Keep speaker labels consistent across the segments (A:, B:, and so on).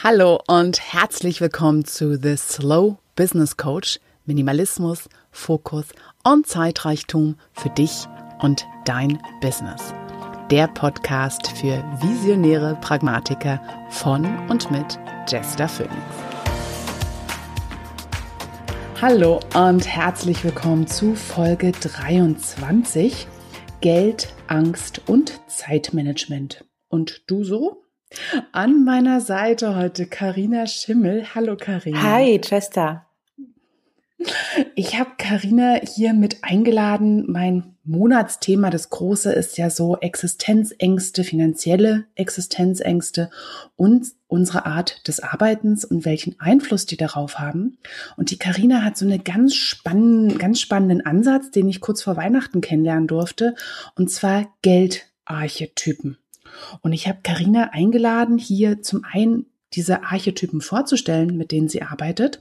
A: Hallo und herzlich willkommen zu The Slow Business Coach. Minimalismus, Fokus und Zeitreichtum für dich und dein Business. Der Podcast für visionäre Pragmatiker von und mit Jester Phoenix. Hallo und herzlich willkommen zu Folge 23 Geld, Angst und Zeitmanagement. Und du so? An meiner Seite heute Karina Schimmel. Hallo Karina.
B: Hi, Chester.
A: Ich habe Karina hier mit eingeladen. Mein Monatsthema, das große, ist ja so Existenzängste, finanzielle Existenzängste und unsere Art des Arbeitens und welchen Einfluss die darauf haben. Und die Karina hat so einen ganz spannenden, ganz spannenden Ansatz, den ich kurz vor Weihnachten kennenlernen durfte, und zwar Geldarchetypen. Und ich habe Karina eingeladen, hier zum einen diese Archetypen vorzustellen, mit denen sie arbeitet,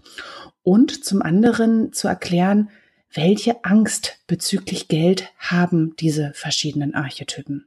A: und zum anderen zu erklären, welche Angst bezüglich Geld haben diese verschiedenen Archetypen.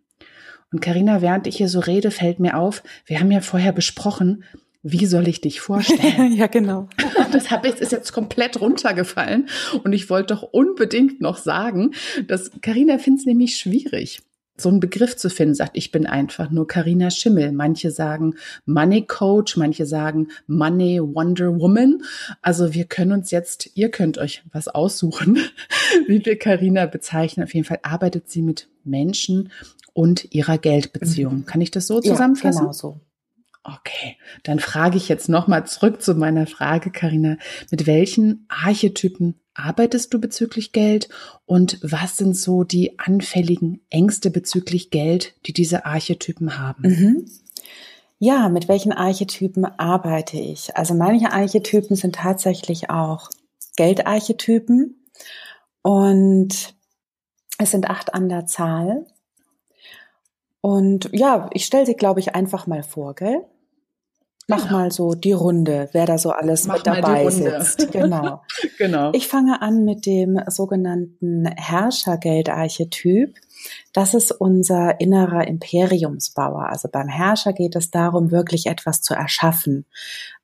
A: Und Karina, während ich hier so rede, fällt mir auf, wir haben ja vorher besprochen, wie soll ich dich vorstellen?
B: ja, genau.
A: Das habe ich ist jetzt komplett runtergefallen und ich wollte doch unbedingt noch sagen, dass Karina findet es nämlich schwierig so einen Begriff zu finden, sagt, ich bin einfach nur Karina Schimmel. Manche sagen Money Coach, manche sagen Money Wonder Woman. Also wir können uns jetzt, ihr könnt euch was aussuchen, wie wir Karina bezeichnen. Auf jeden Fall arbeitet sie mit Menschen und ihrer Geldbeziehung. Mhm. Kann ich das so zusammenfassen?
B: Ja, genau so.
A: Okay, dann frage ich jetzt nochmal zurück zu meiner Frage, Karina. Mit welchen Archetypen arbeitest du bezüglich Geld und was sind so die anfälligen Ängste bezüglich Geld, die diese Archetypen haben?
B: Mhm. Ja, mit welchen Archetypen arbeite ich? Also manche Archetypen sind tatsächlich auch Geldarchetypen und es sind acht an der Zahl. Und ja, ich stelle sie, glaube ich, einfach mal vor, gell? Mach genau. mal so die Runde, wer da so alles Mach mit dabei sitzt. Genau. genau. Ich fange an mit dem sogenannten Herrschergeldarchetyp. Das ist unser innerer Imperiumsbauer. Also beim Herrscher geht es darum, wirklich etwas zu erschaffen,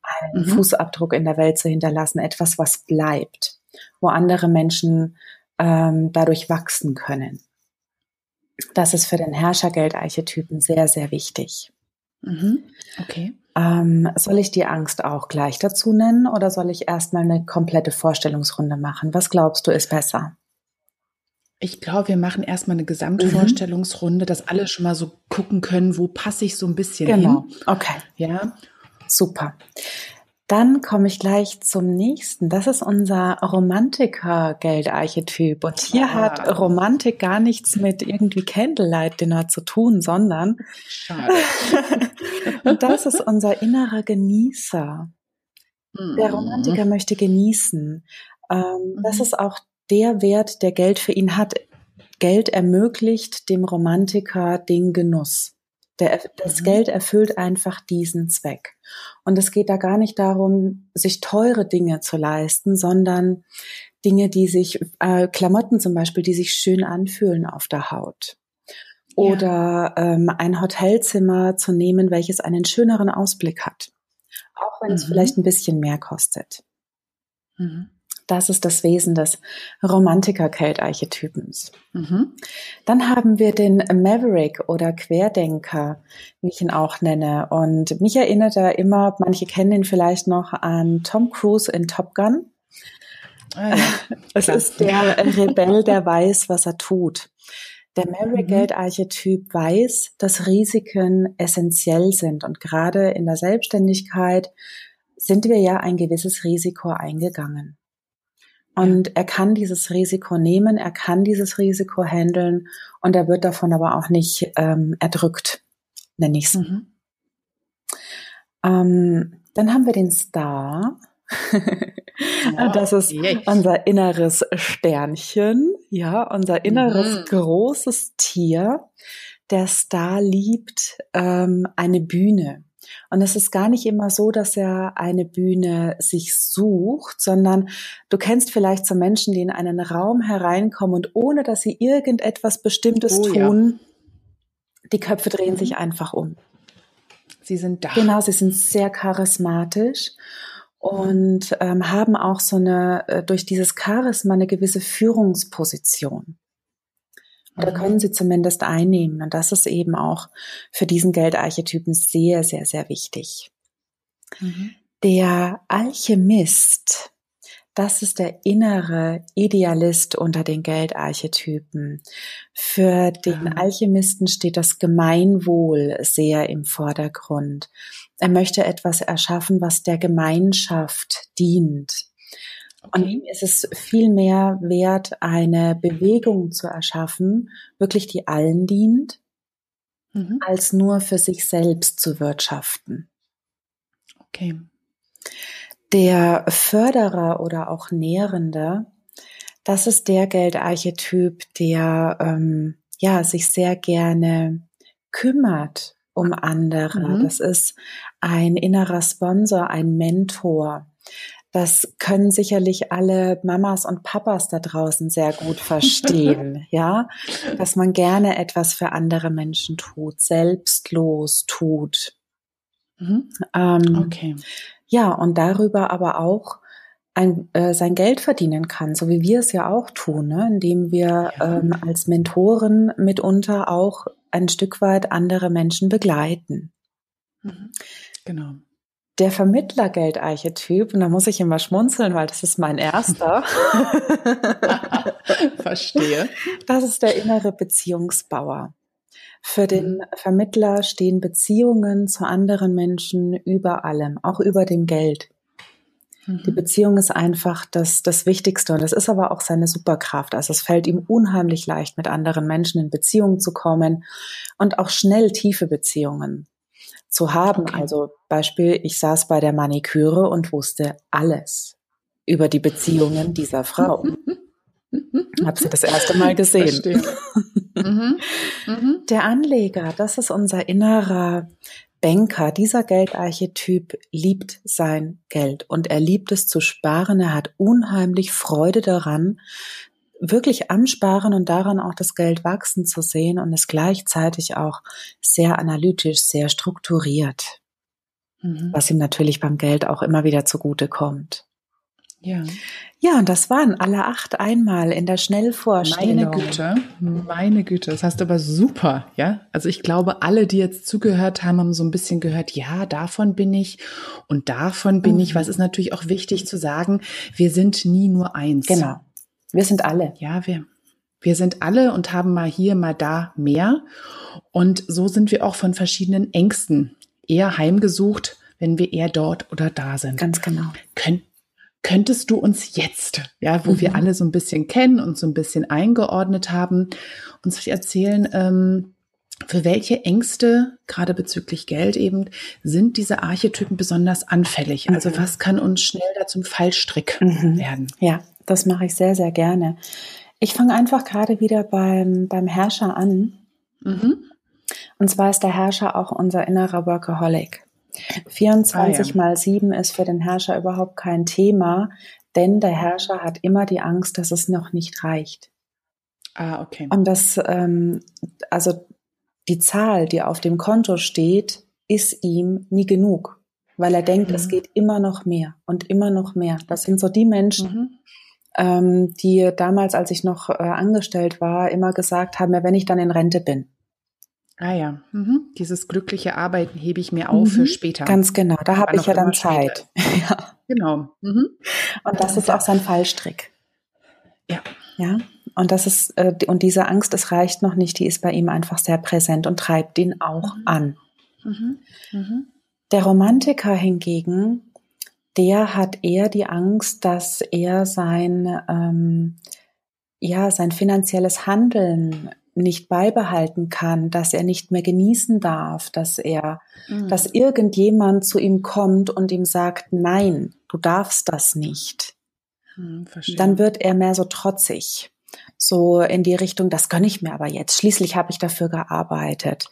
B: einen mhm. Fußabdruck in der Welt zu hinterlassen, etwas, was bleibt, wo andere Menschen ähm, dadurch wachsen können. Das ist für den Herrschergeldarchetypen sehr, sehr wichtig.
A: Mhm. Okay.
B: Ähm, soll ich die Angst auch gleich dazu nennen oder soll ich erstmal eine komplette Vorstellungsrunde machen? Was glaubst du ist besser?
A: Ich glaube, wir machen erstmal eine Gesamtvorstellungsrunde, mhm. dass alle schon mal so gucken können, wo passe ich so ein bisschen genau. hin.
B: Okay.
A: Ja.
B: Super. Dann komme ich gleich zum nächsten. Das ist unser Romantiker-Geldarchetyp. Und hier ah. hat Romantik gar nichts mit irgendwie Candlelight Dinner zu tun, sondern und das ist unser innerer Genießer. Der Romantiker mhm. möchte genießen. Ähm, das mhm. ist auch der Wert, der Geld für ihn hat. Geld ermöglicht dem Romantiker den Genuss. Der, das mhm. Geld erfüllt einfach diesen Zweck. Und es geht da gar nicht darum, sich teure Dinge zu leisten, sondern Dinge, die sich, äh, Klamotten zum Beispiel, die sich schön anfühlen auf der Haut. Oder ja. ähm, ein Hotelzimmer zu nehmen, welches einen schöneren Ausblick hat. Auch wenn mhm. es vielleicht ein bisschen mehr kostet. Mhm. Das ist das Wesen des Romantiker-Keltarchetypens. Mhm. Dann haben wir den Maverick oder Querdenker, wie ich ihn auch nenne. Und mich erinnert er immer, manche kennen ihn vielleicht noch an Tom Cruise in Top Gun. Ah, ja. Es ist der Rebell, der weiß, was er tut. Der Maverick-Geldarchetyp mhm. weiß, dass Risiken essentiell sind. Und gerade in der Selbstständigkeit sind wir ja ein gewisses Risiko eingegangen. Und er kann dieses Risiko nehmen, er kann dieses Risiko handeln und er wird davon aber auch nicht ähm, erdrückt, nenne ich es. Mhm. Ähm, dann haben wir den Star. das ist unser inneres Sternchen, ja, unser inneres mhm. großes Tier. Der Star liebt ähm, eine Bühne. Und es ist gar nicht immer so, dass er eine Bühne sich sucht, sondern du kennst vielleicht so Menschen, die in einen Raum hereinkommen und ohne dass sie irgendetwas Bestimmtes oh, tun, ja. die Köpfe drehen mhm. sich einfach um.
A: Sie sind da.
B: Genau, sie sind sehr charismatisch und ähm, haben auch so eine, äh, durch dieses Charisma eine gewisse Führungsposition. Oder können sie zumindest einnehmen. Und das ist eben auch für diesen Geldarchetypen sehr, sehr, sehr wichtig. Mhm. Der Alchemist das ist der innere Idealist unter den Geldarchetypen. Für den Alchemisten steht das Gemeinwohl sehr im Vordergrund. Er möchte etwas erschaffen, was der Gemeinschaft dient. Okay. Und ihm ist es viel mehr wert, eine Bewegung zu erschaffen, wirklich die allen dient, mhm. als nur für sich selbst zu wirtschaften.
A: Okay
B: der Förderer oder auch Nährende, das ist der Geldarchetyp, der ähm, ja sich sehr gerne kümmert um andere. Mhm. Das ist ein innerer Sponsor, ein Mentor. Das können sicherlich alle Mamas und Papas da draußen sehr gut verstehen, ja, dass man gerne etwas für andere Menschen tut, selbstlos tut.
A: Mhm. Ähm, okay.
B: Ja, und darüber aber auch ein, äh, sein Geld verdienen kann, so wie wir es ja auch tun, ne? indem wir ja. ähm, als Mentoren mitunter auch ein Stück weit andere Menschen begleiten.
A: Mhm. Genau.
B: Der Vermittlergeldarchetyp, und da muss ich immer schmunzeln, weil das ist mein erster.
A: Verstehe.
B: Das ist der innere Beziehungsbauer. Für den mhm. Vermittler stehen Beziehungen zu anderen Menschen über allem, auch über dem Geld. Die mhm. Beziehung ist einfach das, das Wichtigste und das ist aber auch seine Superkraft. Also es fällt ihm unheimlich leicht, mit anderen Menschen in Beziehung zu kommen und auch schnell tiefe Beziehungen zu haben. Okay. Also Beispiel, ich saß bei der Maniküre und wusste alles über die Beziehungen dieser Frau. Hab sie das erste Mal gesehen. Mhm. Mhm. Der Anleger, das ist unser innerer Banker. Dieser Geldarchetyp liebt sein Geld und er liebt es zu sparen. Er hat unheimlich Freude daran, wirklich am Sparen und daran auch das Geld wachsen zu sehen und ist gleichzeitig auch sehr analytisch, sehr strukturiert. Mhm. Was ihm natürlich beim Geld auch immer wieder zugute kommt.
A: Ja.
B: Ja, und das waren alle acht einmal in der Schnellvorstellung.
A: Meine Güte, meine Güte, das hast du aber super, ja. Also ich glaube, alle, die jetzt zugehört haben, haben so ein bisschen gehört, ja, davon bin ich und davon bin mhm. ich. Was ist natürlich auch wichtig zu sagen, wir sind nie nur eins.
B: Genau. Wir sind alle.
A: Ja, wir, wir sind alle und haben mal hier, mal da mehr. Und so sind wir auch von verschiedenen Ängsten eher heimgesucht, wenn wir eher dort oder da sind.
B: Ganz genau.
A: Können, Könntest du uns jetzt, ja, wo mhm. wir alle so ein bisschen kennen und so ein bisschen eingeordnet haben, uns erzählen, ähm, für welche Ängste, gerade bezüglich Geld eben, sind diese Archetypen besonders anfällig? Also mhm. was kann uns schnell da zum Fallstrick mhm. werden?
B: Ja, das mache ich sehr, sehr gerne. Ich fange einfach gerade wieder beim, beim Herrscher an. Mhm. Und zwar ist der Herrscher auch unser innerer Workaholic. 24 ah, ja. mal 7 ist für den Herrscher überhaupt kein Thema, denn der Herrscher hat immer die Angst, dass es noch nicht reicht.
A: Ah, okay.
B: Und das, ähm, also die Zahl, die auf dem Konto steht, ist ihm nie genug, weil er denkt, mhm. es geht immer noch mehr und immer noch mehr. Das sind so die Menschen, mhm. Ähm, die damals, als ich noch äh, angestellt war, immer gesagt haben, ja, wenn ich dann in Rente bin.
A: Ah ja, mhm. dieses glückliche Arbeiten hebe ich mir auf mhm. für später.
B: Ganz genau, da habe ich ja dann Zeit.
A: ja. Genau. Mhm.
B: Und das ist auch sein Fallstrick.
A: Ja.
B: Ja. Und das ist, äh, und diese Angst, es reicht noch nicht, die ist bei ihm einfach sehr präsent und treibt ihn auch mhm. an. Mhm. Mhm. Der Romantiker hingegen, der hat eher die Angst, dass er sein, ähm, ja, sein finanzielles Handeln nicht beibehalten kann, dass er nicht mehr genießen darf, dass er, mhm. dass irgendjemand zu ihm kommt und ihm sagt, nein, du darfst das nicht. Mhm, Dann wird er mehr so trotzig. So in die Richtung, das gönne ich mir aber jetzt. Schließlich habe ich dafür gearbeitet.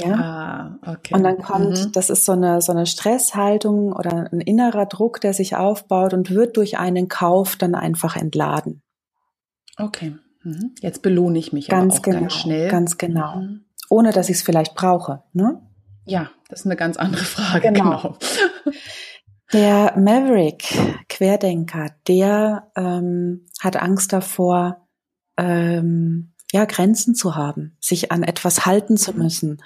B: Ja.
A: Ah, okay.
B: Und dann kommt, mhm. das ist so eine, so eine Stresshaltung oder ein innerer Druck, der sich aufbaut und wird durch einen Kauf dann einfach entladen.
A: Okay. Mhm. Jetzt belohne ich mich
B: ganz genau,
A: ganz schnell.
B: Ganz genau. Mhm. Ohne dass ich es vielleicht brauche, ne?
A: Ja, das ist eine ganz andere Frage.
B: Genau. genau. Der Maverick, Querdenker, der ähm, hat Angst davor, ähm, ja, Grenzen zu haben, sich an etwas halten zu müssen,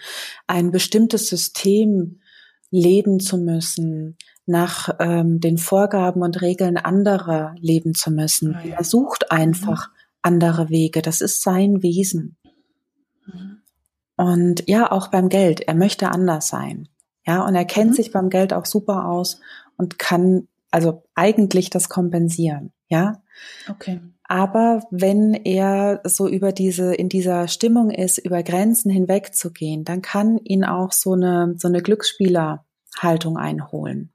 B: ein bestimmtes System leben zu müssen, nach ähm, den Vorgaben und Regeln anderer leben zu müssen. Ah, ja. Er sucht einfach mhm. andere Wege. Das ist sein Wesen. Mhm. Und ja, auch beim Geld. Er möchte anders sein. Ja, und er kennt mhm. sich beim Geld auch super aus und kann also eigentlich das kompensieren. Ja.
A: Okay.
B: Aber wenn er so über diese, in dieser Stimmung ist, über Grenzen hinwegzugehen, dann kann ihn auch so eine, so eine Glücksspielerhaltung einholen.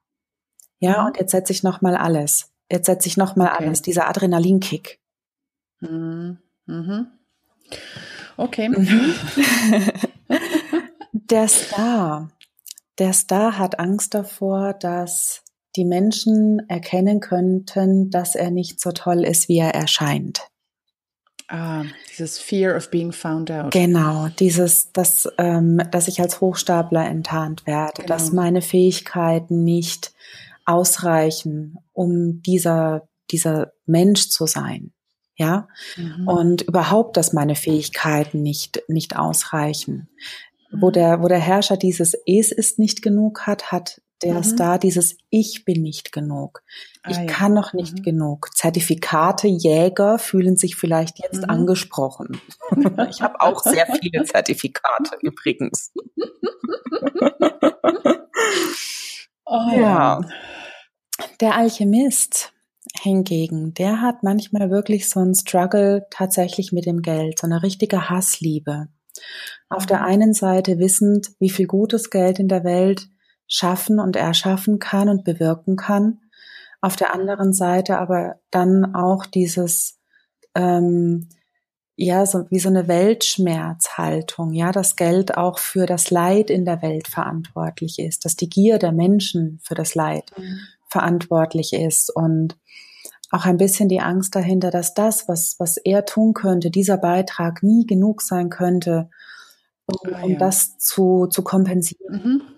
B: Ja, mhm. und jetzt setze ich nochmal alles. Jetzt setze ich nochmal okay. alles, dieser Adrenalinkick.
A: Mhm. Mhm. Okay. Mhm.
B: der Star. Der Star hat Angst davor, dass die Menschen erkennen könnten, dass er nicht so toll ist, wie er erscheint.
A: Ah, dieses Fear of being found out.
B: Genau, dieses, dass, ähm, dass ich als Hochstapler enttarnt werde, genau. dass meine Fähigkeiten nicht ausreichen, um dieser, dieser Mensch zu sein. Ja, mhm. und überhaupt, dass meine Fähigkeiten nicht, nicht ausreichen. Mhm. Wo der, wo der Herrscher dieses Es ist nicht genug hat, hat der mhm. Star dieses Ich bin nicht genug. Ich ah, ja. kann noch nicht mhm. genug. Zertifikate, Jäger fühlen sich vielleicht jetzt mhm. angesprochen. ich habe auch sehr viele Zertifikate übrigens. Oh, ja. Der Alchemist hingegen, der hat manchmal wirklich so einen Struggle tatsächlich mit dem Geld, so eine richtige Hassliebe. Auf der mhm. einen Seite wissend, wie viel gutes Geld in der Welt schaffen und erschaffen kann und bewirken kann. Auf der anderen Seite aber dann auch dieses, ähm, ja, so wie so eine Weltschmerzhaltung, ja, dass Geld auch für das Leid in der Welt verantwortlich ist, dass die Gier der Menschen für das Leid mhm. verantwortlich ist und auch ein bisschen die Angst dahinter, dass das, was, was er tun könnte, dieser Beitrag nie genug sein könnte, um, ah, ja. um das zu, zu kompensieren. Mhm.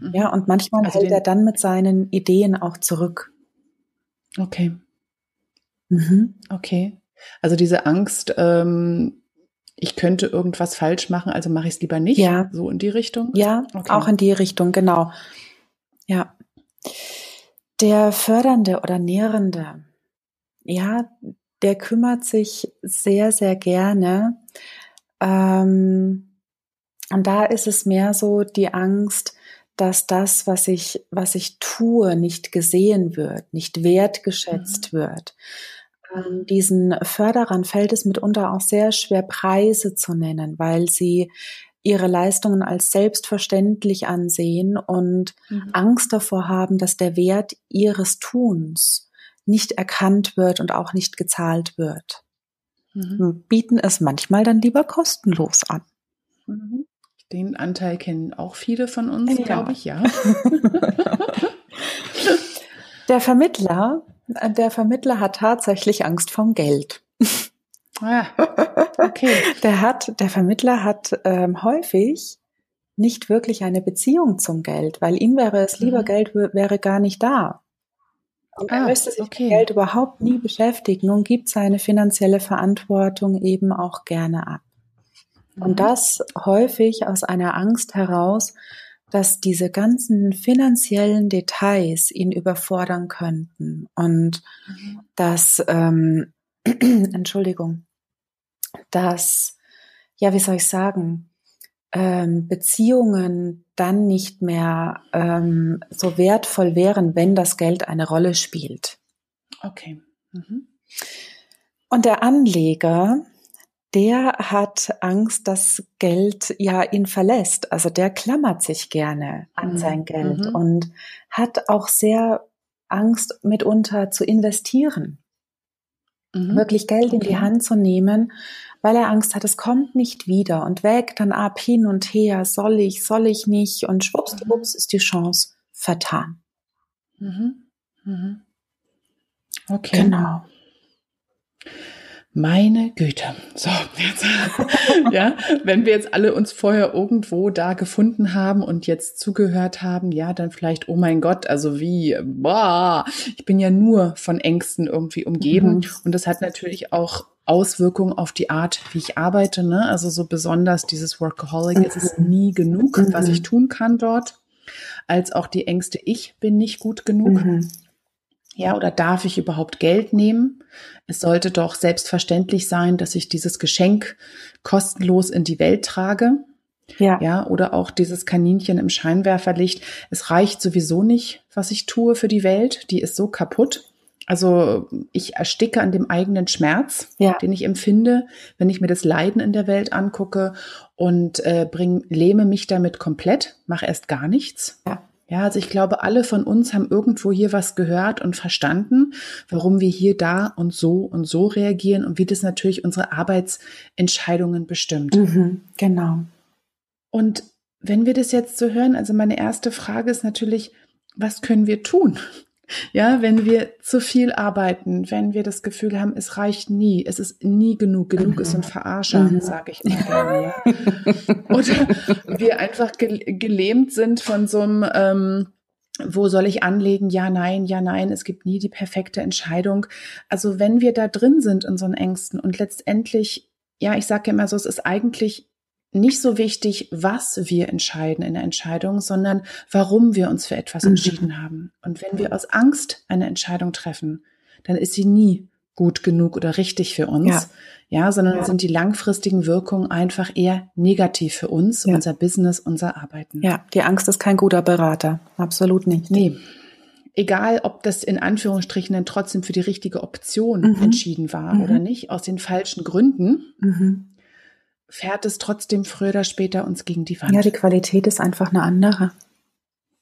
B: Mhm. Ja, und manchmal also hält er dann mit seinen Ideen auch zurück.
A: Okay. Mhm. Okay. Also diese Angst, ähm, ich könnte irgendwas falsch machen, also mache ich es lieber nicht.
B: Ja.
A: So in die Richtung?
B: Ja, okay. auch in die Richtung, genau. Ja. Der Fördernde oder Nährende, ja, der kümmert sich sehr, sehr gerne. Ähm, und da ist es mehr so die Angst, dass das, was ich, was ich tue, nicht gesehen wird, nicht wertgeschätzt mhm. wird. Ähm, diesen Förderern fällt es mitunter auch sehr schwer, Preise zu nennen, weil sie ihre Leistungen als selbstverständlich ansehen und mhm. Angst davor haben, dass der Wert ihres Tuns nicht erkannt wird und auch nicht gezahlt wird. Mhm. Bieten es manchmal dann lieber kostenlos an.
A: Mhm. Den Anteil kennen auch viele von uns, ja. glaube ich, ja.
B: der Vermittler, der Vermittler hat tatsächlich Angst vom Geld.
A: Ah, okay.
B: Der hat, der Vermittler hat ähm, häufig nicht wirklich eine Beziehung zum Geld, weil ihm wäre es lieber, mhm. Geld wäre gar nicht da. Und er ah, müsste sich okay. mit Geld überhaupt nie beschäftigen und gibt seine finanzielle Verantwortung eben auch gerne ab. Und mhm. das häufig aus einer Angst heraus, dass diese ganzen finanziellen Details ihn überfordern könnten und mhm. dass, ähm, Entschuldigung, dass, ja, wie soll ich sagen, ähm, Beziehungen dann nicht mehr ähm, so wertvoll wären, wenn das Geld eine Rolle spielt.
A: Okay. Mhm.
B: Und der Anleger, der hat Angst, dass Geld ja ihn verlässt. Also der klammert sich gerne an mhm. sein Geld mhm. und hat auch sehr Angst mitunter zu investieren. Mhm. Wirklich Geld okay. in die Hand zu nehmen, weil er Angst hat, es kommt nicht wieder und wägt dann ab hin und her, soll ich, soll ich nicht und schwuppsdiwupps ist die Chance vertan.
A: Mhm. Mhm. Okay.
B: Genau.
A: Meine Güte. So, jetzt, ja, wenn wir jetzt alle uns vorher irgendwo da gefunden haben und jetzt zugehört haben, ja, dann vielleicht, oh mein Gott, also wie, boah, ich bin ja nur von Ängsten irgendwie umgeben. Mhm. Und das hat natürlich auch Auswirkungen auf die Art, wie ich arbeite. Ne? Also so besonders dieses Workaholic, mhm. es ist mhm. nie genug, mhm. was ich tun kann dort, als auch die Ängste, ich bin nicht gut genug. Mhm. Ja, oder darf ich überhaupt Geld nehmen? Es sollte doch selbstverständlich sein, dass ich dieses Geschenk kostenlos in die Welt trage. Ja. Ja, oder auch dieses Kaninchen im Scheinwerferlicht. Es reicht sowieso nicht, was ich tue für die Welt. Die ist so kaputt. Also ich ersticke an dem eigenen Schmerz, ja. den ich empfinde, wenn ich mir das Leiden in der Welt angucke und äh, bring, lähme mich damit komplett, mache erst gar nichts. Ja. Ja, also ich glaube, alle von uns haben irgendwo hier was gehört und verstanden, warum wir hier da und so und so reagieren und wie das natürlich unsere Arbeitsentscheidungen bestimmt.
B: Mhm, genau.
A: Und wenn wir das jetzt so hören, also meine erste Frage ist natürlich, was können wir tun? Ja, wenn wir zu viel arbeiten, wenn wir das Gefühl haben, es reicht nie, es ist nie genug, genug mhm. ist ein Verarscher, mhm. sage ich immer gerne. Ja. Oder wir einfach gelähmt sind von so einem, ähm, wo soll ich anlegen? Ja, nein, ja, nein, es gibt nie die perfekte Entscheidung. Also wenn wir da drin sind in so einen Ängsten und letztendlich, ja, ich sage immer so, es ist eigentlich nicht so wichtig, was wir entscheiden in der Entscheidung, sondern warum wir uns für etwas mhm. entschieden haben. Und wenn wir aus Angst eine Entscheidung treffen, dann ist sie nie gut genug oder richtig für uns. Ja, ja sondern ja. sind die langfristigen Wirkungen einfach eher negativ für uns, ja. unser Business, unser Arbeiten.
B: Ja, die Angst ist kein guter Berater. Absolut nicht.
A: Nee. Egal, ob das in Anführungsstrichen dann trotzdem für die richtige Option mhm. entschieden war mhm. oder nicht, aus den falschen Gründen. Fährt es trotzdem früher oder später uns gegen die Wand.
B: Ja, die Qualität ist einfach eine andere.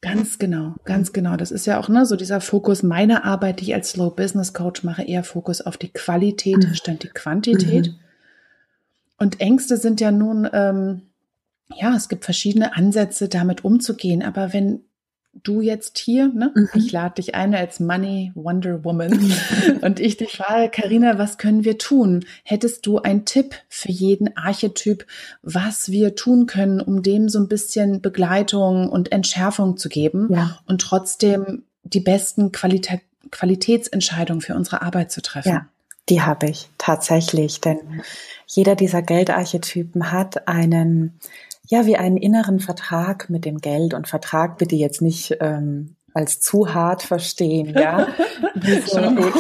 A: Ganz genau, ganz genau. Das ist ja auch ne, so dieser Fokus meiner Arbeit, die ich als Slow Business Coach mache, eher Fokus auf die Qualität mhm. statt die Quantität. Mhm. Und Ängste sind ja nun, ähm, ja, es gibt verschiedene Ansätze, damit umzugehen. Aber wenn du jetzt hier, ne? Mhm. Ich lade dich ein als Money Wonder Woman und ich dich frage, Karina, was können wir tun? Hättest du einen Tipp für jeden Archetyp, was wir tun können, um dem so ein bisschen Begleitung und Entschärfung zu geben ja. und trotzdem die besten Qualitä Qualitätsentscheidungen für unsere Arbeit zu treffen?
B: Ja. Die habe ich tatsächlich, denn jeder dieser Geldarchetypen hat einen ja, wie einen inneren Vertrag mit dem Geld und Vertrag bitte jetzt nicht ähm, als zu hart verstehen, ja.
A: Schon gut.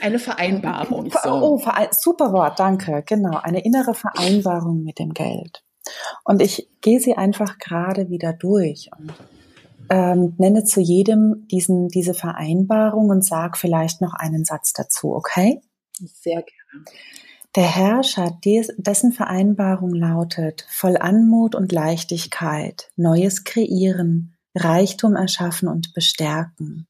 A: Eine Vereinbarung.
B: So. Oh, super Wort, danke. Genau, eine innere Vereinbarung mit dem Geld. Und ich gehe sie einfach gerade wieder durch und ähm, nenne zu jedem diesen, diese Vereinbarung und sag vielleicht noch einen Satz dazu, okay?
A: Sehr gerne.
B: Der Herrscher, dessen Vereinbarung lautet voll Anmut und Leichtigkeit, Neues kreieren, Reichtum erschaffen und bestärken.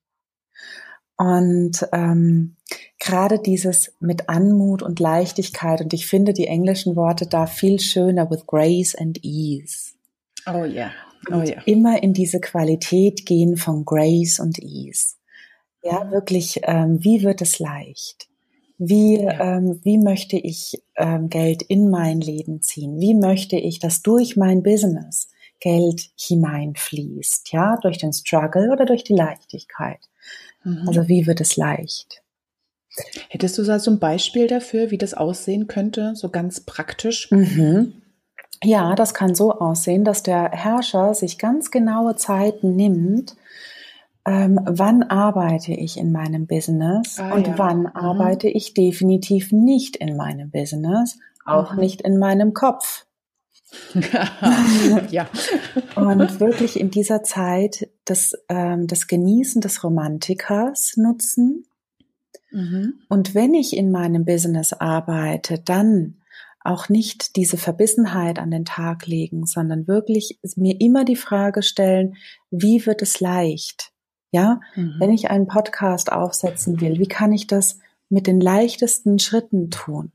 B: Und ähm, gerade dieses mit Anmut und Leichtigkeit, und ich finde die englischen Worte da viel schöner, with grace and ease.
A: Oh ja, oh ja.
B: Immer in diese Qualität gehen von Grace und Ease. Ja, wirklich, ähm, wie wird es leicht? Wie, ja. ähm, wie möchte ich ähm, Geld in mein Leben ziehen? Wie möchte ich, dass durch mein Business Geld hineinfließt? Ja, durch den Struggle oder durch die Leichtigkeit? Mhm. Also wie wird es leicht?
A: Hättest du da so ein Beispiel dafür, wie das aussehen könnte, so ganz praktisch?
B: Mhm. Ja, das kann so aussehen, dass der Herrscher sich ganz genaue Zeiten nimmt, ähm, wann arbeite ich in meinem Business ah, und ja. wann mhm. arbeite ich definitiv nicht in meinem Business, auch mhm. nicht in meinem Kopf.
A: ja.
B: und wirklich in dieser Zeit das, ähm, das Genießen des Romantikers nutzen. Mhm. Und wenn ich in meinem Business arbeite, dann auch nicht diese Verbissenheit an den Tag legen, sondern wirklich mir immer die Frage stellen, wie wird es leicht? Ja, mhm. wenn ich einen Podcast aufsetzen will, wie kann ich das mit den leichtesten Schritten tun?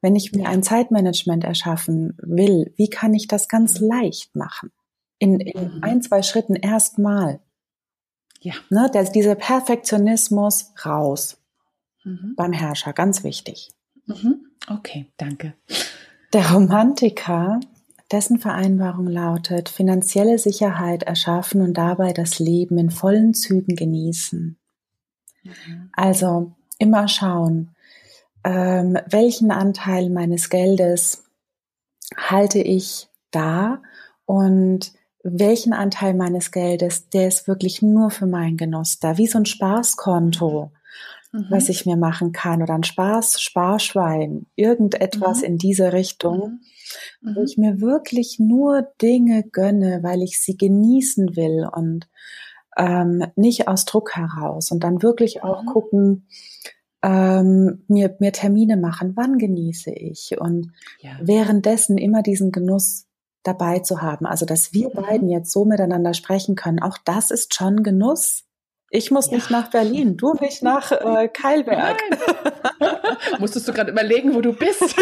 B: Wenn ich mir ein Zeitmanagement erschaffen will, wie kann ich das ganz mhm. leicht machen? In, in mhm. ein, zwei Schritten erstmal. Ja. Ne, der, dieser Perfektionismus raus. Mhm. Beim Herrscher, ganz wichtig.
A: Mhm. Okay, danke.
B: Der Romantiker, dessen Vereinbarung lautet, finanzielle Sicherheit erschaffen und dabei das Leben in vollen Zügen genießen. Mhm. Also immer schauen, ähm, welchen Anteil meines Geldes halte ich da und welchen Anteil meines Geldes, der ist wirklich nur für meinen Genuss da, wie so ein Spaßkonto, mhm. was ich mir machen kann oder ein Spaß, Sparschwein, irgendetwas mhm. in diese Richtung, mhm. wo ich mir wirklich nur Dinge gönne, weil ich sie genießen will und ähm, nicht aus Druck heraus und dann wirklich auch mhm. gucken, ähm, mir, mir Termine machen, wann genieße ich und ja. währenddessen immer diesen Genuss dabei zu haben. Also, dass wir mhm. beiden jetzt so miteinander sprechen können, auch das ist schon Genuss. Ich muss ja. nicht nach Berlin, du nicht nach äh, Keilberg.
A: Musstest du gerade überlegen, wo du bist?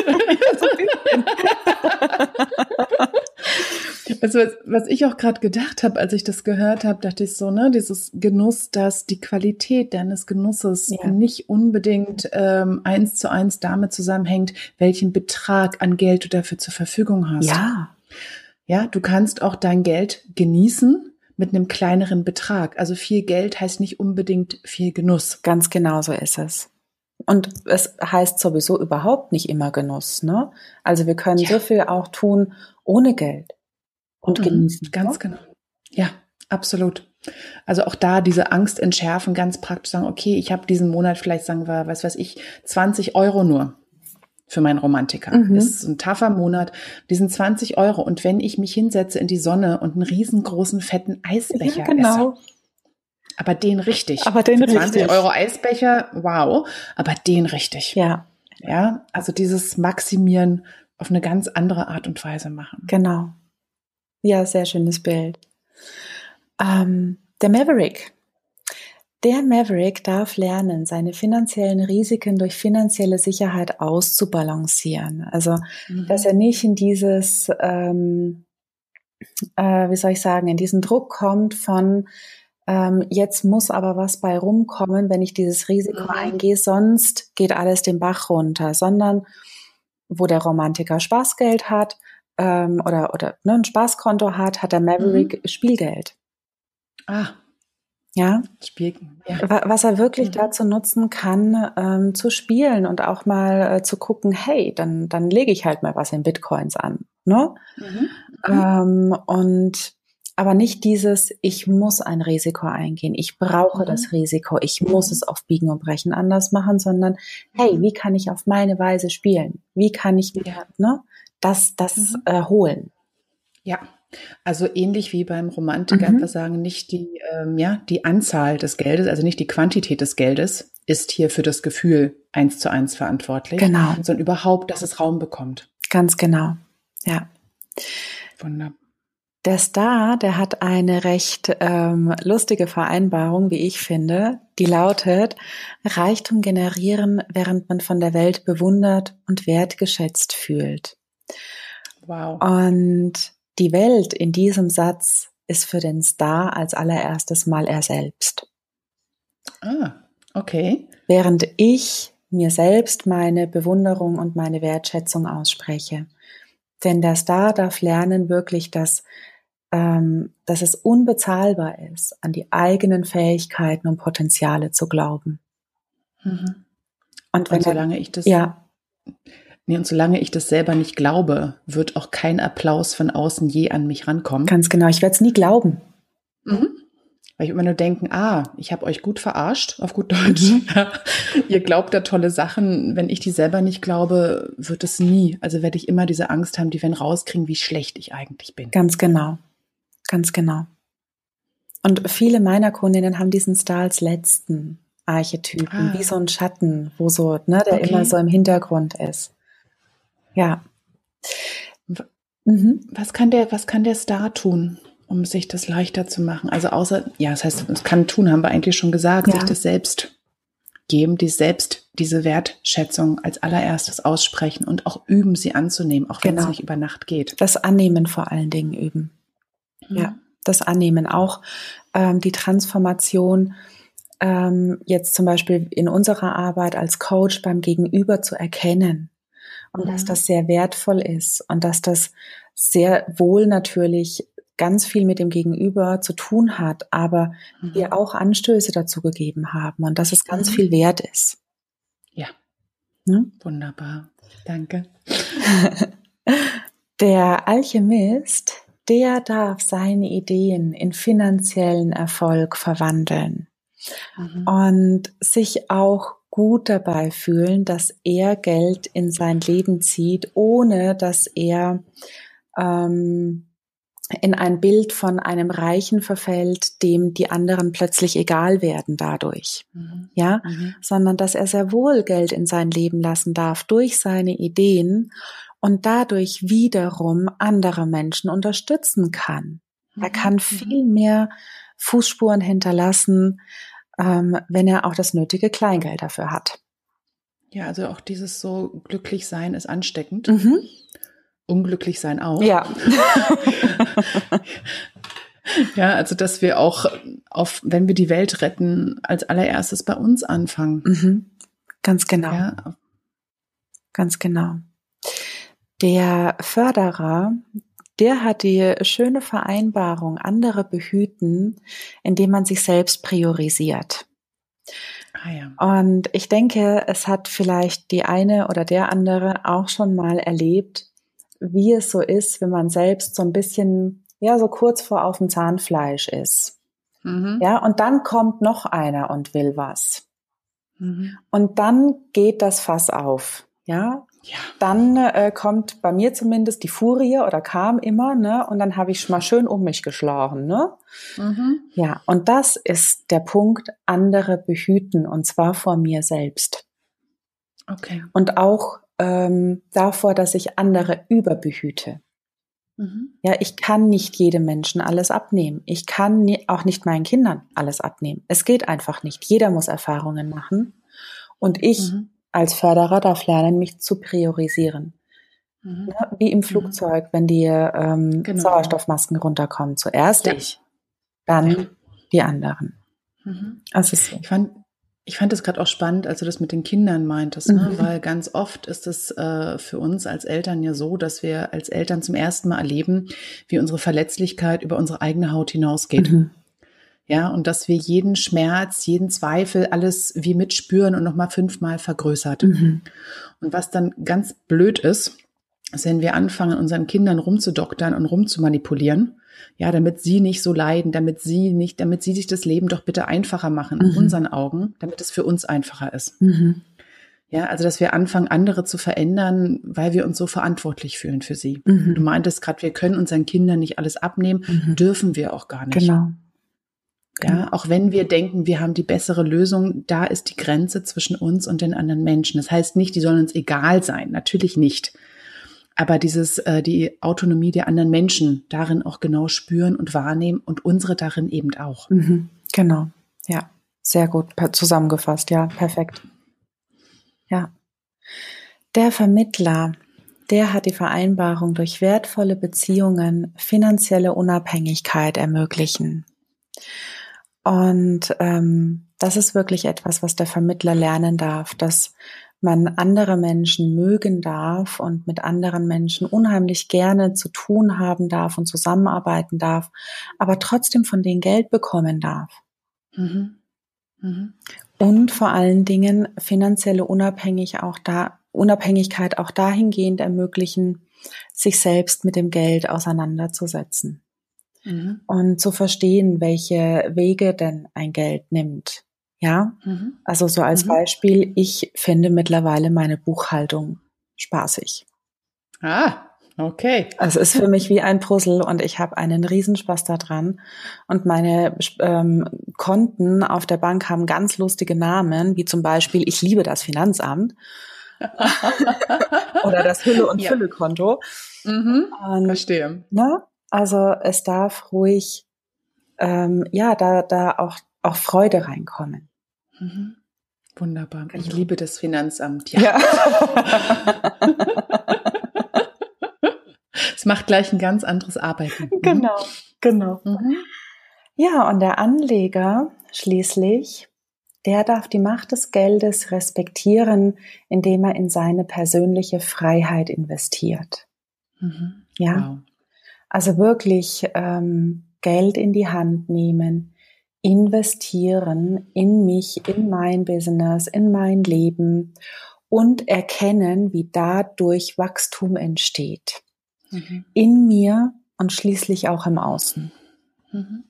A: also was, was ich auch gerade gedacht habe, als ich das gehört habe, dachte ich so, ne, dieses Genuss, dass die Qualität deines Genusses ja. nicht unbedingt ähm, eins zu eins damit zusammenhängt, welchen Betrag an Geld du dafür zur Verfügung hast.
B: Ja.
A: Ja, du kannst auch dein Geld genießen mit einem kleineren Betrag. Also viel Geld heißt nicht unbedingt viel Genuss.
B: Ganz genau so ist es. Und es heißt sowieso überhaupt nicht immer Genuss, ne? Also wir können ja. so viel auch tun ohne Geld und mhm, genießen.
A: Ganz ne? genau. Ja, absolut. Also auch da diese Angst entschärfen, ganz praktisch sagen, okay, ich habe diesen Monat vielleicht, sagen wir, was weiß ich, 20 Euro nur für meinen Romantiker. Mhm. Das ist ein taffer Monat. Die sind 20 Euro. Und wenn ich mich hinsetze in die Sonne und einen riesengroßen, fetten Eisbecher ja, genau. esse, aber den richtig.
B: Aber den
A: für
B: 20
A: richtig. Euro Eisbecher, wow. Aber den richtig.
B: Ja.
A: Ja, also dieses Maximieren auf eine ganz andere Art und Weise machen.
B: Genau. Ja, sehr schönes Bild. Ähm, der Maverick der Maverick darf lernen, seine finanziellen Risiken durch finanzielle Sicherheit auszubalancieren. Also, mhm. dass er nicht in dieses, ähm, äh, wie soll ich sagen, in diesen Druck kommt von, ähm, jetzt muss aber was bei rumkommen, wenn ich dieses Risiko mhm. eingehe, sonst geht alles den Bach runter, sondern wo der Romantiker Spaßgeld hat ähm, oder, oder ne, ein Spaßkonto hat, hat der Maverick mhm. Spielgeld.
A: Ah,
B: ja.
A: Spielen.
B: Ja. Was er wirklich mhm. dazu nutzen kann, ähm, zu spielen und auch mal äh, zu gucken, hey, dann, dann lege ich halt mal was in Bitcoins an. Ne? Mhm. Ähm, und aber nicht dieses, ich muss ein Risiko eingehen, ich brauche mhm. das Risiko, ich muss es auf Biegen und Brechen anders machen, sondern hey, mhm. wie kann ich auf meine Weise spielen? Wie kann ich mir ne, das, das mhm. äh, holen?
A: Ja, also ähnlich wie beim Romantiker, mhm. wir sagen, nicht die, ähm, ja, die Anzahl des Geldes, also nicht die Quantität des Geldes ist hier für das Gefühl eins zu eins verantwortlich.
B: Genau.
A: Sondern überhaupt, dass es Raum bekommt.
B: Ganz genau. Ja.
A: Wunderbar.
B: Der Star, der hat eine recht ähm, lustige Vereinbarung, wie ich finde, die lautet, Reichtum generieren, während man von der Welt bewundert und wertgeschätzt fühlt.
A: Wow.
B: Und die Welt in diesem Satz ist für den Star als allererstes Mal er selbst.
A: Ah, okay.
B: Während ich mir selbst meine Bewunderung und meine Wertschätzung ausspreche. Denn der Star darf lernen wirklich, dass, ähm, dass es unbezahlbar ist, an die eigenen Fähigkeiten und Potenziale zu glauben.
A: Mhm. Und, wenn und solange er, ich das
B: ja
A: Nee, und solange ich das selber nicht glaube, wird auch kein Applaus von außen je an mich rankommen.
B: Ganz genau, ich werde es nie glauben.
A: Mhm. Weil ich immer nur denken, ah, ich habe euch gut verarscht, auf gut Deutsch. Mhm. Ihr glaubt da tolle Sachen. Wenn ich die selber nicht glaube, wird es nie. Also werde ich immer diese Angst haben, die werden rauskriegen, wie schlecht ich eigentlich bin.
B: Ganz genau. Ganz genau. Und viele meiner Kundinnen haben diesen Star als letzten Archetypen, ah. wie so ein Schatten, wo so, ne, der okay. immer so im Hintergrund ist. Ja.
A: Mhm. Was kann der, was kann der Star tun, um sich das leichter zu machen? Also außer, ja, das heißt, es kann tun, haben wir eigentlich schon gesagt, ja. sich das selbst geben, die selbst diese Wertschätzung als allererstes aussprechen und auch üben, sie anzunehmen, auch wenn genau. es nicht über Nacht geht.
B: Das Annehmen vor allen Dingen üben. Mhm. Ja, das Annehmen auch, ähm, die Transformation ähm, jetzt zum Beispiel in unserer Arbeit als Coach beim Gegenüber zu erkennen und mhm. dass das sehr wertvoll ist und dass das sehr wohl natürlich ganz viel mit dem Gegenüber zu tun hat, aber mhm. wir auch Anstöße dazu gegeben haben und dass es ganz mhm. viel wert ist.
A: Ja. Hm? Wunderbar. Danke.
B: Der Alchemist, der darf seine Ideen in finanziellen Erfolg verwandeln mhm. und sich auch gut dabei fühlen, dass er Geld in sein Leben zieht, ohne dass er ähm, in ein Bild von einem Reichen verfällt, dem die anderen plötzlich egal werden dadurch. Mhm. Ja, mhm. sondern dass er sehr wohl Geld in sein Leben lassen darf durch seine Ideen und dadurch wiederum andere Menschen unterstützen kann. Mhm. Er kann mhm. viel mehr Fußspuren hinterlassen, ähm, wenn er auch das nötige Kleingeld dafür hat.
A: Ja, also auch dieses so glücklich sein ist ansteckend. Mhm unglücklich sein auch.
B: Ja.
A: ja, also dass wir auch auf, wenn wir die Welt retten, als allererstes bei uns anfangen.
B: Mhm. Ganz genau. Ja. Ganz genau. Der Förderer, der hat die schöne Vereinbarung, andere behüten, indem man sich selbst priorisiert. Ah, ja. Und ich denke, es hat vielleicht die eine oder der andere auch schon mal erlebt, wie es so ist, wenn man selbst so ein bisschen, ja, so kurz vor auf dem Zahnfleisch ist. Mhm. Ja, und dann kommt noch einer und will was. Mhm. Und dann geht das Fass auf. Ja, ja. Dann äh, kommt bei mir zumindest die Furie oder kam immer, ne? Und dann habe ich mal schön um mich geschlagen, ne? Mhm. Ja, und das ist der Punkt, andere behüten und zwar vor mir selbst.
A: Okay.
B: Und auch ähm, davor, dass ich andere überbehüte. Mhm. Ja, ich kann nicht jedem Menschen alles abnehmen. Ich kann nie, auch nicht meinen Kindern alles abnehmen. Es geht einfach nicht. Jeder muss Erfahrungen machen. Und ich mhm. Als Förderer darf lernen, mich zu priorisieren. Mhm. Ja, wie im mhm. Flugzeug, wenn die ähm, genau. Sauerstoffmasken runterkommen. Zuerst ja. ich, dann ja. die anderen.
A: Mhm. Also ich fand, ich fand es gerade auch spannend, als du das mit den Kindern meintest, ne? Mhm. weil ganz oft ist es äh, für uns als Eltern ja so, dass wir als Eltern zum ersten Mal erleben, wie unsere Verletzlichkeit über unsere eigene Haut hinausgeht. Mhm. Ja, und dass wir jeden Schmerz, jeden Zweifel, alles wie mitspüren und nochmal fünfmal vergrößert. Mhm. Und was dann ganz blöd ist, ist, wenn wir anfangen, unseren Kindern rumzudoktern und rumzumanipulieren, ja, damit sie nicht so leiden, damit sie nicht, damit sie sich das Leben doch bitte einfacher machen in mhm. unseren Augen, damit es für uns einfacher ist. Mhm. Ja, also dass wir anfangen, andere zu verändern, weil wir uns so verantwortlich fühlen für sie. Mhm. Du meintest gerade, wir können unseren Kindern nicht alles abnehmen, mhm. dürfen wir auch gar nicht.
B: Genau.
A: Ja, genau. auch wenn wir denken, wir haben die bessere Lösung, da ist die Grenze zwischen uns und den anderen Menschen. Das heißt nicht, die sollen uns egal sein. Natürlich nicht aber dieses, äh, die Autonomie der anderen Menschen darin auch genau spüren und wahrnehmen und unsere darin eben auch.
B: Mhm, genau, ja, sehr gut zusammengefasst, ja, perfekt. Ja. Der Vermittler, der hat die Vereinbarung durch wertvolle Beziehungen finanzielle Unabhängigkeit ermöglichen. Und ähm, das ist wirklich etwas, was der Vermittler lernen darf, dass man andere Menschen mögen darf und mit anderen Menschen unheimlich gerne zu tun haben darf und zusammenarbeiten darf, aber trotzdem von denen Geld bekommen darf. Mhm. Mhm. Und vor allen Dingen finanzielle Unabhängig auch da, Unabhängigkeit auch dahingehend ermöglichen, sich selbst mit dem Geld auseinanderzusetzen. Mhm. Und zu verstehen, welche Wege denn ein Geld nimmt ja, mhm. also so als mhm. Beispiel, ich finde mittlerweile meine Buchhaltung spaßig.
A: Ah, okay.
B: Also es ist für mich wie ein Puzzle und ich habe einen Riesenspaß daran. Und meine ähm, Konten auf der Bank haben ganz lustige Namen, wie zum Beispiel, ich liebe das Finanzamt. Oder das Hülle- und ja. Fülle-Konto.
A: Mhm. Verstehe.
B: Ne? Also es darf ruhig, ähm, ja, da, da auch, auch Freude reinkommen.
A: Mhm. Wunderbar. Genau. Ich liebe das Finanzamt. Ja. ja. es macht gleich ein ganz anderes Arbeiten.
B: Mhm. Genau, genau. Mhm. Ja, und der Anleger schließlich, der darf die Macht des Geldes respektieren, indem er in seine persönliche Freiheit investiert. Mhm. Ja. Wow. Also wirklich ähm, Geld in die Hand nehmen, investieren in mich, in mein Business, in mein Leben und erkennen, wie dadurch Wachstum entsteht. Mhm. In mir und schließlich auch im Außen. Mhm.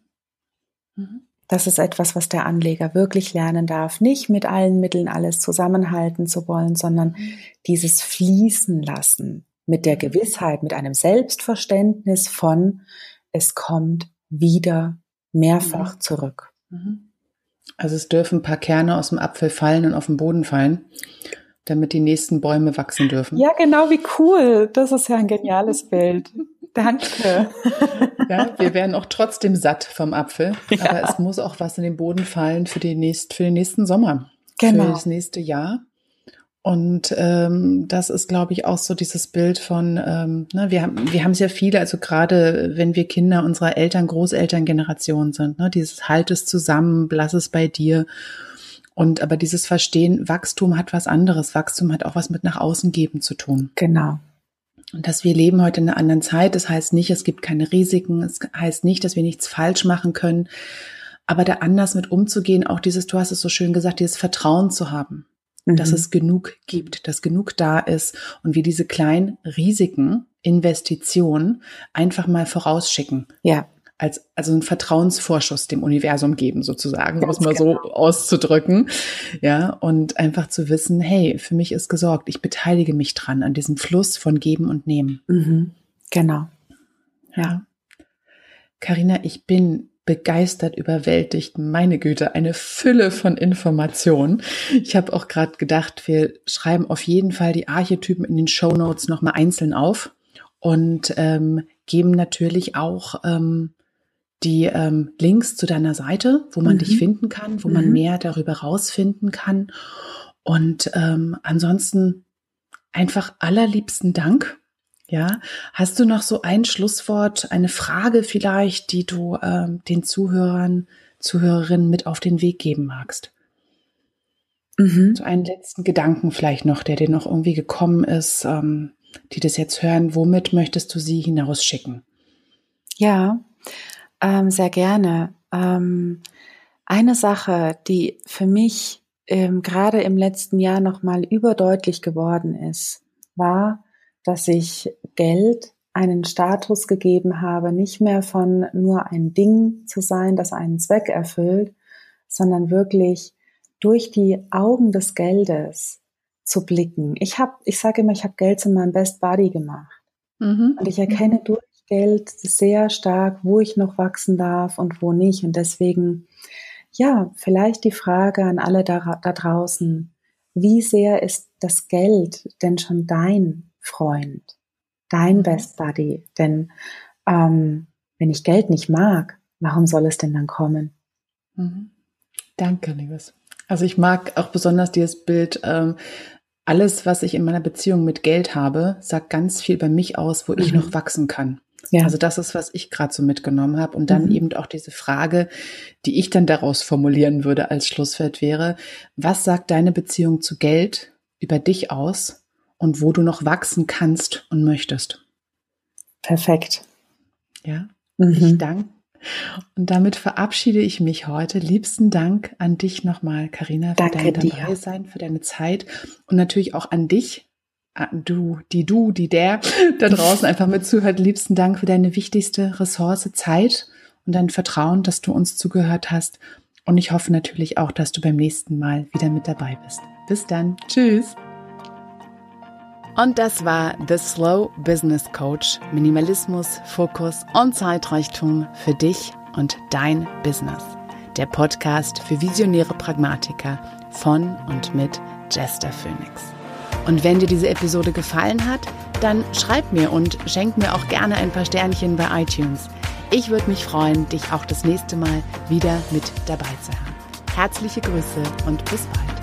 B: Mhm. Das ist etwas, was der Anleger wirklich lernen darf. Nicht mit allen Mitteln alles zusammenhalten zu wollen, sondern mhm. dieses Fließen lassen mit der Gewissheit, mit einem Selbstverständnis von, es kommt wieder mehrfach mhm. zurück. Mhm.
A: Also es dürfen ein paar Kerne aus dem Apfel fallen und auf den Boden fallen, damit die nächsten Bäume wachsen dürfen.
B: Ja, genau, wie cool. Das ist ja ein geniales Bild. Danke.
A: Ja, wir werden auch trotzdem satt vom Apfel, ja. aber es muss auch was in den Boden fallen für, die nächst, für den nächsten Sommer, genau. für das nächste Jahr. Und ähm, das ist, glaube ich, auch so dieses Bild von, ähm, ne, wir haben wir haben sehr viele, also gerade wenn wir Kinder unserer Eltern, Großelterngeneration sind, ne, dieses Halt es zusammen, lass es bei dir. Und aber dieses Verstehen, Wachstum hat was anderes. Wachstum hat auch was mit nach außen geben zu tun.
B: Genau.
A: Und dass wir leben heute in einer anderen Zeit, das heißt nicht, es gibt keine Risiken, es heißt nicht, dass wir nichts falsch machen können, aber da anders mit umzugehen, auch dieses, du hast es so schön gesagt, dieses Vertrauen zu haben, mhm. dass es genug gibt, dass genug da ist und wir diese kleinen Risiken, Investitionen einfach mal vorausschicken.
B: Ja
A: als also einen Vertrauensvorschuss dem Universum geben sozusagen, um es mal genau. so auszudrücken, ja und einfach zu wissen, hey, für mich ist gesorgt, ich beteilige mich dran an diesem Fluss von Geben und Nehmen.
B: Mhm. Genau.
A: Ja. Karina, ich bin begeistert, überwältigt. Meine Güte, eine Fülle von Informationen. Ich habe auch gerade gedacht, wir schreiben auf jeden Fall die Archetypen in den Show Notes nochmal einzeln auf und ähm, geben natürlich auch ähm, die ähm, Links zu deiner Seite, wo man mhm. dich finden kann, wo mhm. man mehr darüber rausfinden kann. Und ähm, ansonsten einfach allerliebsten Dank. Ja, hast du noch so ein Schlusswort, eine Frage vielleicht, die du ähm, den Zuhörern, Zuhörerinnen mit auf den Weg geben magst? Mhm. So einen letzten Gedanken vielleicht noch, der dir noch irgendwie gekommen ist, ähm, die das jetzt hören. Womit möchtest du sie hinausschicken?
B: Ja, ähm, sehr gerne. Ähm, eine Sache, die für mich ähm, gerade im letzten Jahr nochmal überdeutlich geworden ist, war, dass ich Geld einen Status gegeben habe, nicht mehr von nur ein Ding zu sein, das einen Zweck erfüllt, sondern wirklich durch die Augen des Geldes zu blicken. Ich habe, ich sage immer, ich habe Geld zu meinem Best Buddy gemacht. Mhm. Und ich erkenne durch Geld sehr stark, wo ich noch wachsen darf und wo nicht. Und deswegen, ja, vielleicht die Frage an alle da, da draußen, wie sehr ist das Geld denn schon dein Freund, dein mhm. Best Buddy? Denn ähm, wenn ich Geld nicht mag, warum soll es denn dann kommen?
A: Mhm. Danke, liebes. Also ich mag auch besonders dieses Bild, ähm, alles, was ich in meiner Beziehung mit Geld habe, sagt ganz viel bei mich aus, wo mhm. ich noch wachsen kann. Ja. Also das ist, was ich gerade so mitgenommen habe. Und dann mhm. eben auch diese Frage, die ich dann daraus formulieren würde als Schlusswert wäre, was sagt deine Beziehung zu Geld über dich aus und wo du noch wachsen kannst und möchtest?
B: Perfekt.
A: Ja, mhm. ich danke. Und damit verabschiede ich mich heute. Liebsten Dank an dich nochmal, Karina, für
B: Danke
A: dein Dabeisein, für deine Zeit und natürlich auch an dich, du, die du, die der da draußen einfach mit zuhört, liebsten Dank für deine wichtigste Ressource Zeit und dein Vertrauen, dass du uns zugehört hast. Und ich hoffe natürlich auch, dass du beim nächsten Mal wieder mit dabei bist. Bis dann. Tschüss. Und das war The Slow Business Coach. Minimalismus, Fokus und Zeitreichtum für dich und dein Business. Der Podcast für visionäre Pragmatiker von und mit Jester Phoenix. Und wenn dir diese Episode gefallen hat, dann schreib mir und schenk mir auch gerne ein paar Sternchen bei iTunes. Ich würde mich freuen, dich auch das nächste Mal wieder mit dabei zu haben. Herzliche Grüße und bis bald.